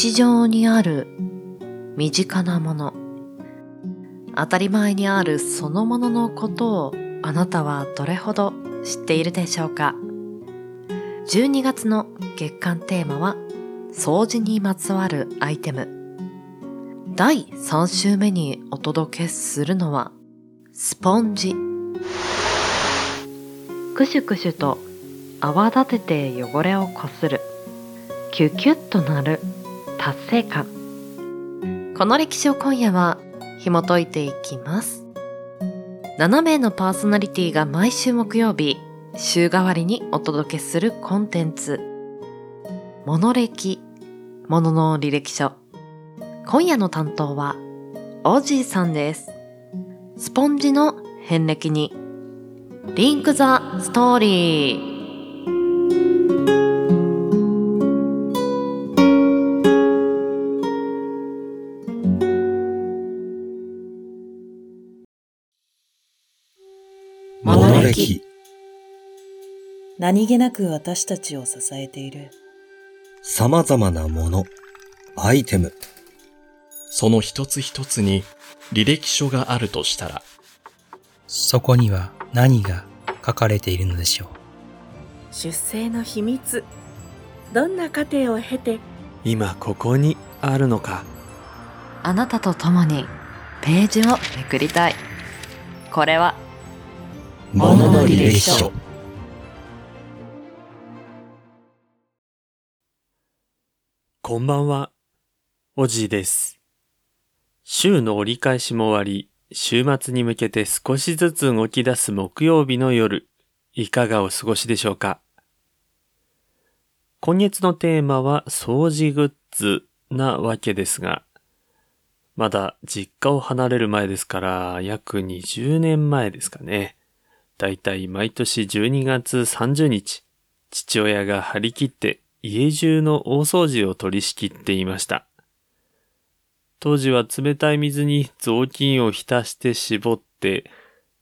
日常にある身近なもの。当たり前にあるそのもののことをあなたはどれほど知っているでしょうか。12月の月間テーマは掃除にまつわるアイテム。第3週目にお届けするのはスポンジ。クシュクシュと泡立てて汚れをこする。キュキュッとなる。達成感。この歴史を今夜は紐解いていきます。7名のパーソナリティが毎週木曜日週替わりにお届けするコンテンツ。モノ歴ものの履歴書。今夜の担当はオジーさんです。スポンジの遍歴に。リンクザストーリー。何気なく私たちを支えている。様々なもの、アイテム、その一つ一つに履歴書があるとしたら、そこには何が書かれているのでしょう。出生の秘密。どんな過程を経て今ここにあるのか。あなたと共にページをめくりたい。これはものの履歴書。こんばんは。おじいです。週の折り返しも終わり週末に向けて少しずつ動き出す木曜日の夜いかがお過ごしでしょうか？今月のテーマは掃除グッズなわけですが、まだ実家を離れる前ですから約20年前ですかね。だいたい毎年12月30日、父親が張り切って家中の大掃除を取り仕切っていました。当時は冷たい水に雑巾を浸して絞って、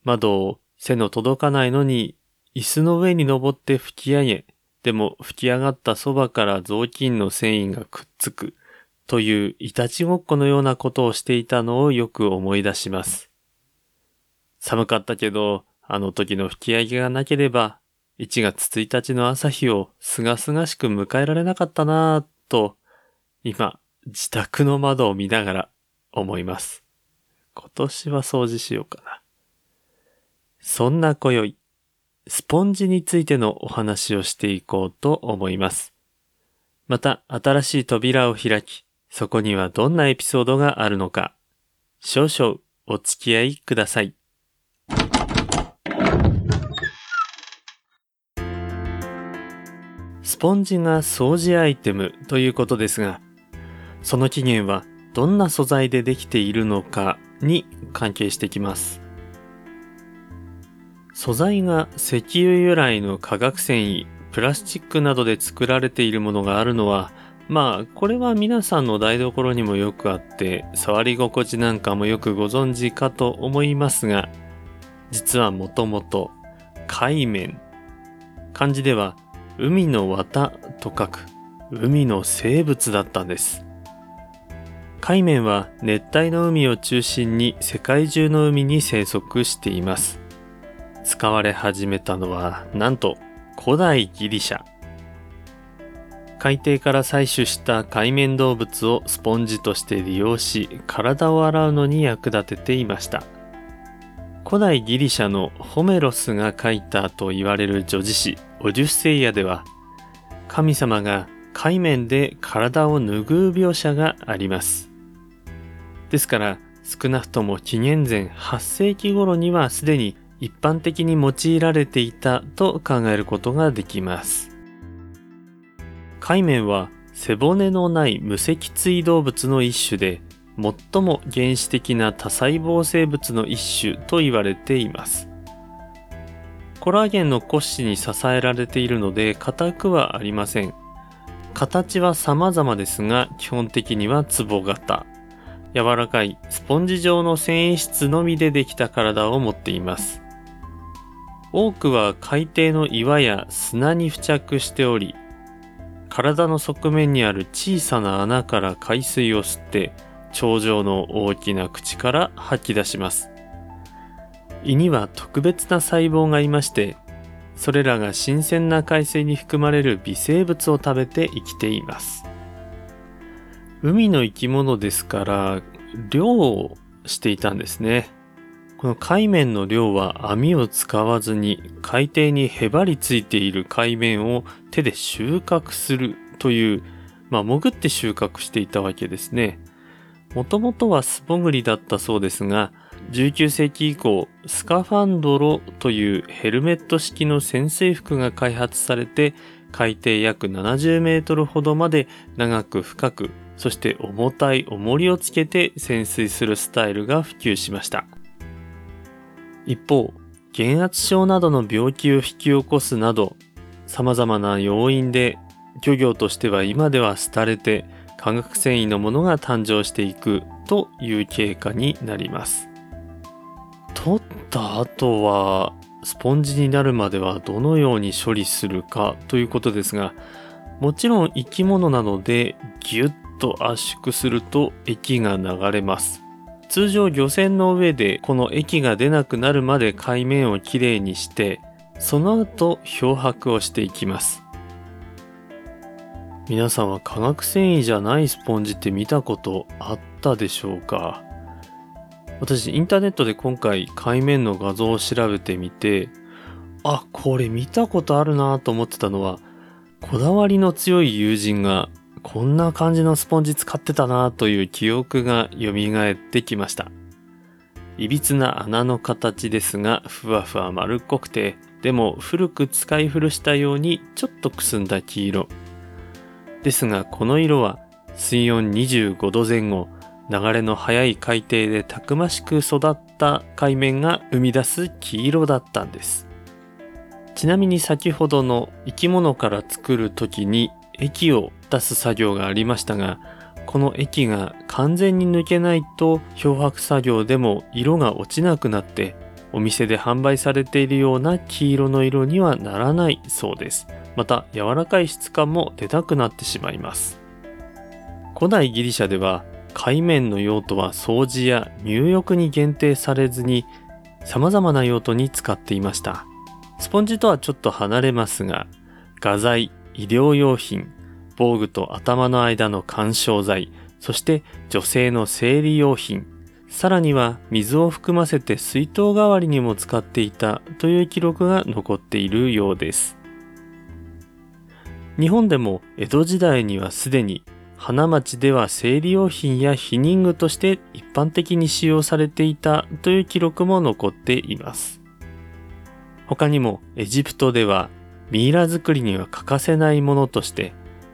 窓を背の届かないのに椅子の上に登って吹き上げ、でも吹き上がったそばから雑巾の繊維がくっつくといういたちごっこのようなことをしていたのをよく思い出します。寒かったけど、あの時の吹き上げがなければ、1月1日の朝日をすがすがしく迎えられなかったなぁと、今、自宅の窓を見ながら思います。今年は掃除しようかな。そんな今宵、スポンジについてのお話をしていこうと思います。また、新しい扉を開き、そこにはどんなエピソードがあるのか、少々お付き合いください。スポンジが掃除アイテムということですが、その起源はどんな素材でできているのかに関係してきます。素材が石油由来の化学繊維、プラスチックなどで作られているものがあるのは、まあ、これは皆さんの台所にもよくあって、触り心地なんかもよくご存知かと思いますが、実はもともと、海面。漢字では、海の綿と書く、海の生物だったんです。海面は熱帯の海を中心に世界中の海に生息しています。使われ始めたのは、なんと古代ギリシャ。海底から採取した海面動物をスポンジとして利用し、体を洗うのに役立てていました。古代ギリシャのホメロスが書いたと言われる女子詩オデュッセイアでは、神様が海面で体を拭う描写があります。ですから、少なくとも紀元前8世紀頃にはすでに一般的に用いられていたと考えることができます。海面は背骨のない無脊椎動物の一種で、最も原始的な多細胞生物の一種と言われています。コラーゲンの骨子に支えられているので硬くはありません。形は様々ですが、基本的には壺型。柔らかいスポンジ状の繊維質のみでできた体を持っています。多くは海底の岩や砂に付着しており、体の側面にある小さな穴から海水を吸って頂上の大きな口から吐き出します胃には特別な細胞がいましてそれらが新鮮な海水に含まれる微生物を食べて生きています海の生き物ですから漁をしていたんですねこの海面の漁は網を使わずに海底にへばりついている海面を手で収穫するという、まあ、潜って収穫していたわけですね。もともとは素潜りだったそうですが、19世紀以降、スカファンドロというヘルメット式の潜水服が開発されて、海底約70メートルほどまで長く深く、そして重たい重りをつけて潜水するスタイルが普及しました。一方、減圧症などの病気を引き起こすなど、様々な要因で漁業としては今では廃れて化学繊維のものが誕生していくという経過になります。取った後はスポンジになるまではどのように処理するかということですが、もちろん生き物なのでギュッと圧縮すると液が流れます。通常漁船の上でこの液が出なくなるまで海面をきれいにしてその後漂白をしていきます皆さんは化学繊維じゃないスポンジって見たことあったでしょうか？私インターネットで今回海面の画像を調べてみてあこれ見たことあるなと思ってたのはこだわりの強い友人がこんな感じのスポンジ使ってたなという記憶が蘇ってきました。いびつな穴の形ですが、ふわふわ丸っこくて、でも古く使い古したようにちょっとくすんだ黄色。ですがこの色は水温25度前後、流れの速い海底でたくましく育った海面が生み出す黄色だったんです。ちなみに先ほどの生き物から作る時に液を出す作業がありましたが、この液が完全に抜けないと漂白作業でも色が落ちなくなってお店で販売されているような黄色の色にはならないそうです。また柔らかい質感も出たくなってしまいます。古代ギリシャでは海面の用途は掃除や入浴に限定されずに様々な用途に使っていました。スポンジとはちょっと離れますが、画材、医療用品、防具と頭の間の干渉剤、そして女性の生理用品、さらには水を含ませて水筒代わりにも使っていたという記録が残っているようです。日本でも江戸時代にはすでに花町では生理用品や避妊具として一般的に使用されていたという記録も残っています。他にもエジプトではミイラ作りには欠かせないものとして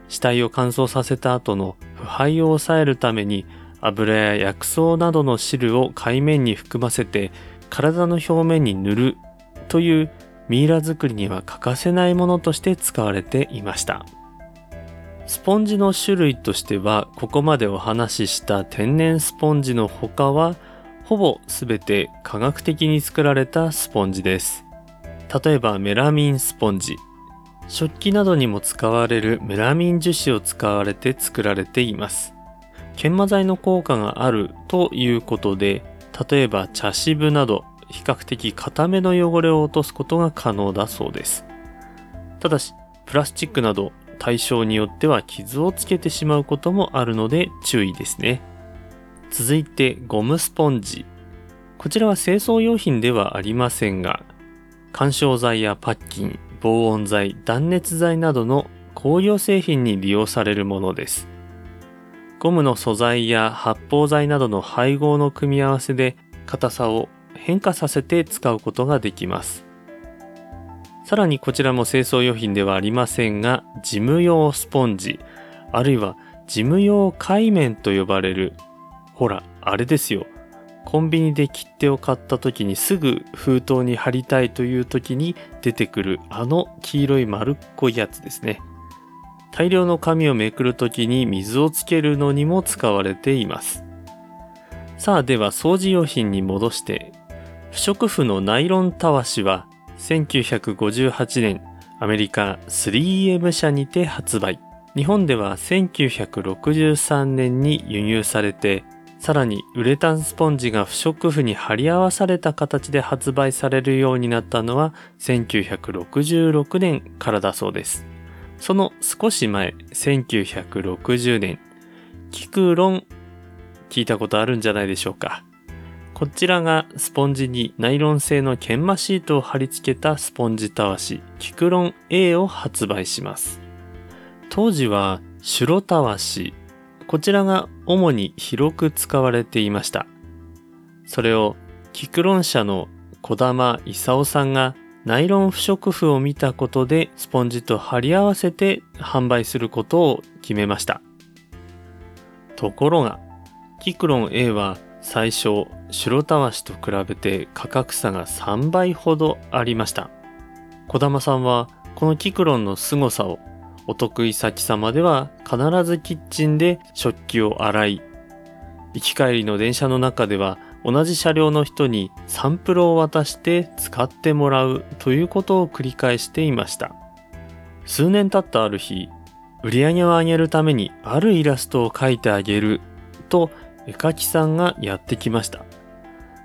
死体を乾燥させた後の腐敗を抑えるために油や薬草などの汁を海面に含ませて体の表面に塗るというミイラ作りには欠かせないものとして使われていましたスポンジの種類としてはここまでお話しした天然スポンジの他はほぼ全て科学的に作られたスポンジです。例えばメラミンスポンジ。食器などにも使われるメラミン樹脂を使われて作られています。研磨剤の効果があるということで例えば茶渋など比較的固めの汚れを落とすことが可能だそうです。ただしプラスチックなど対象によっては傷をつけてしまうこともあるので注意ですね続いてゴムスポンジこちらは清掃用品ではありませんが干渉剤やパッキン、防音材、断熱材などの工業製品に利用されるものです。ゴムの素材や発泡剤などの配合の組み合わせで硬さを変化させて使うことができます。さらにこちらも清掃用品ではありませんが、事務用スポンジ、あるいは事務用海綿と呼ばれる、ほら、あれですよ。コンビニで切手を買った時にすぐ封筒に貼りたいという時に出てくるあの黄色い丸っこいやつですね。大量の紙をめくる時に水をつけるのにも使われています。さあでは掃除用品に戻して、不織布のナイロンたわしは1958年アメリカ 3M 社にて発売。日本では1963年に輸入されて、さらにウレタンスポンジが不織布に貼り合わされた形で発売されるようになったのは1966年からだそうです。その少し前、1960年、キクロン、聞いたことあるんじゃないでしょうか。こちらがスポンジにナイロン製の研磨シートを貼り付けたスポンジたわし、キクロン A を発売します。当時は白たわし、こちらが主に広く使われていました。それをキクロン社の小玉勲さんがナイロン不織布を見たことでスポンジと貼り合わせて販売することを決めました。ところが、キクロン A は最初白たわしと比べて価格差が3倍ほどありました。小玉さんはこのキクロンの凄さをお得意先様では必ずキッチンで食器を洗い、行き帰りの電車の中では同じ車両の人にサンプルを渡して使ってもらうということを繰り返していました。数年経ったある日、売り上げを上げるためにあるイラストを描いてあげると絵描きさんがやってきました。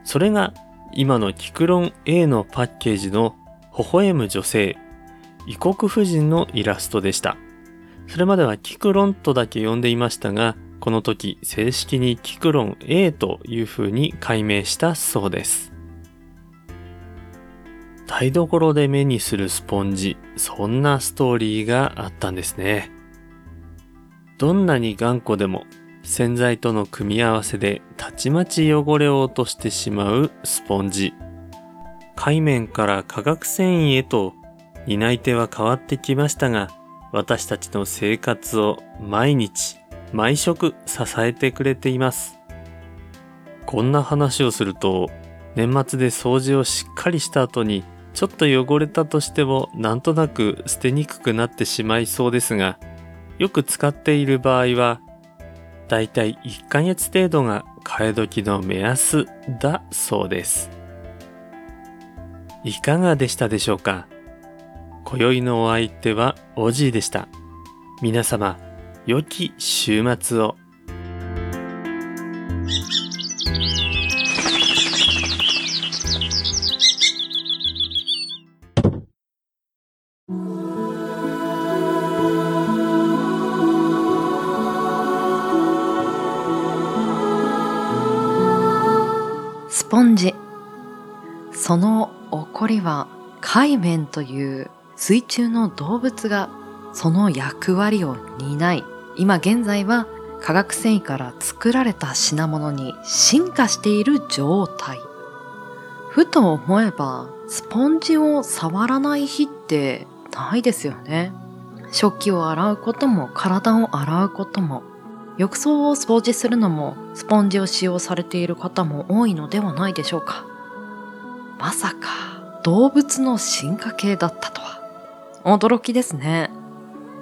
それが今のキクロン A のパッケージの微笑む女性、異国婦人のイラストでした。それまではキクロンとだけ呼んでいましたが、この時正式にキクロン A という風に改名したそうです。台所で目にするスポンジ、そんなストーリーがあったんですね。どんなに頑固でも洗剤との組み合わせでたちまち汚れを落としてしまうスポンジ。海面から化学繊維へと担い手は変わってきましたが、私たちの生活を毎日、毎食支えてくれています。こんな話をすると、年末で掃除をしっかりした後に、ちょっと汚れたとしてもなんとなく捨てにくくなってしまいそうですが、よく使っている場合は、だいたい1ヶ月程度が替え時の目安だそうです。いかがでしたでしょうか？今宵のお相手はおじいでした。皆様、良き週末を。その起こりは海面という水中の動物がその役割を担い、今現在は化学繊維から作られた品物に進化している状態。ふと思えば、スポンジを触らない日ってないですよね。食器を洗うことも体を洗うことも浴槽を掃除するのもスポンジを使用されている方も多いのではないでしょうかまさか動物の進化系だったとは。驚きですね。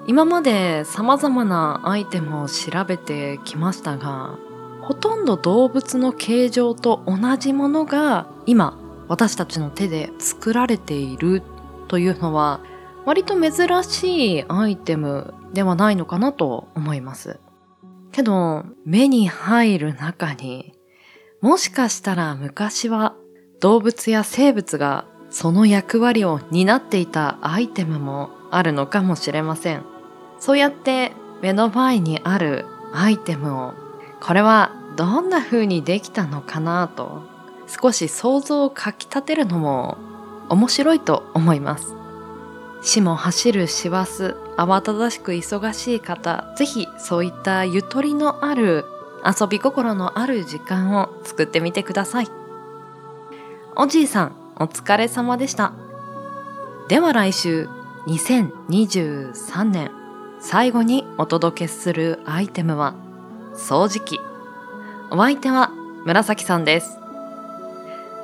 今まで様々なアイテムを調べてきましたがほとんど動物の形状と同じものが今私たちの手で作られているというのは割と珍しいアイテムではないのかなと思います。けど、目に入る中に、もしかしたら昔は動物や生物がその役割を担っていたアイテムもあるのかもしれません。そうやって目の前にあるアイテムを、これはどんな風にできたのかなと、少し想像をかき立てるのも面白いと思います。死も走る師走、慌ただしく忙しい方、ぜひそういったゆとりのある遊び心のある時間を作ってみてください。おじいさん、お疲れ様でした。では来週、2023年最後にお届けするアイテムは掃除機。お相手は紫さんです。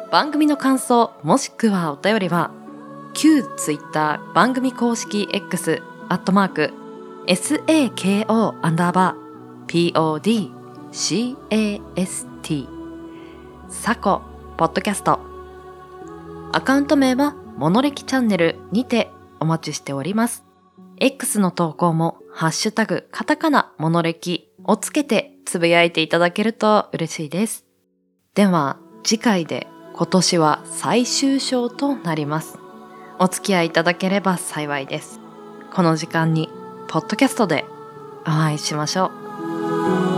番組の感想もしくはお便りは旧ツイッター番組公式 X アットマーク SAKO アンダーバー PODCAST サコポッドキャストアカウント名はモノレキチャンネルにてお待ちしております X の投稿もハッシュタグ、カタカナ、モノレキをつけてつぶやいていただけると嬉しいです。では、次回で今年は最終章となります。お付き合いいただければ幸いです。この時間に、ポッドキャストでお会いしましょう。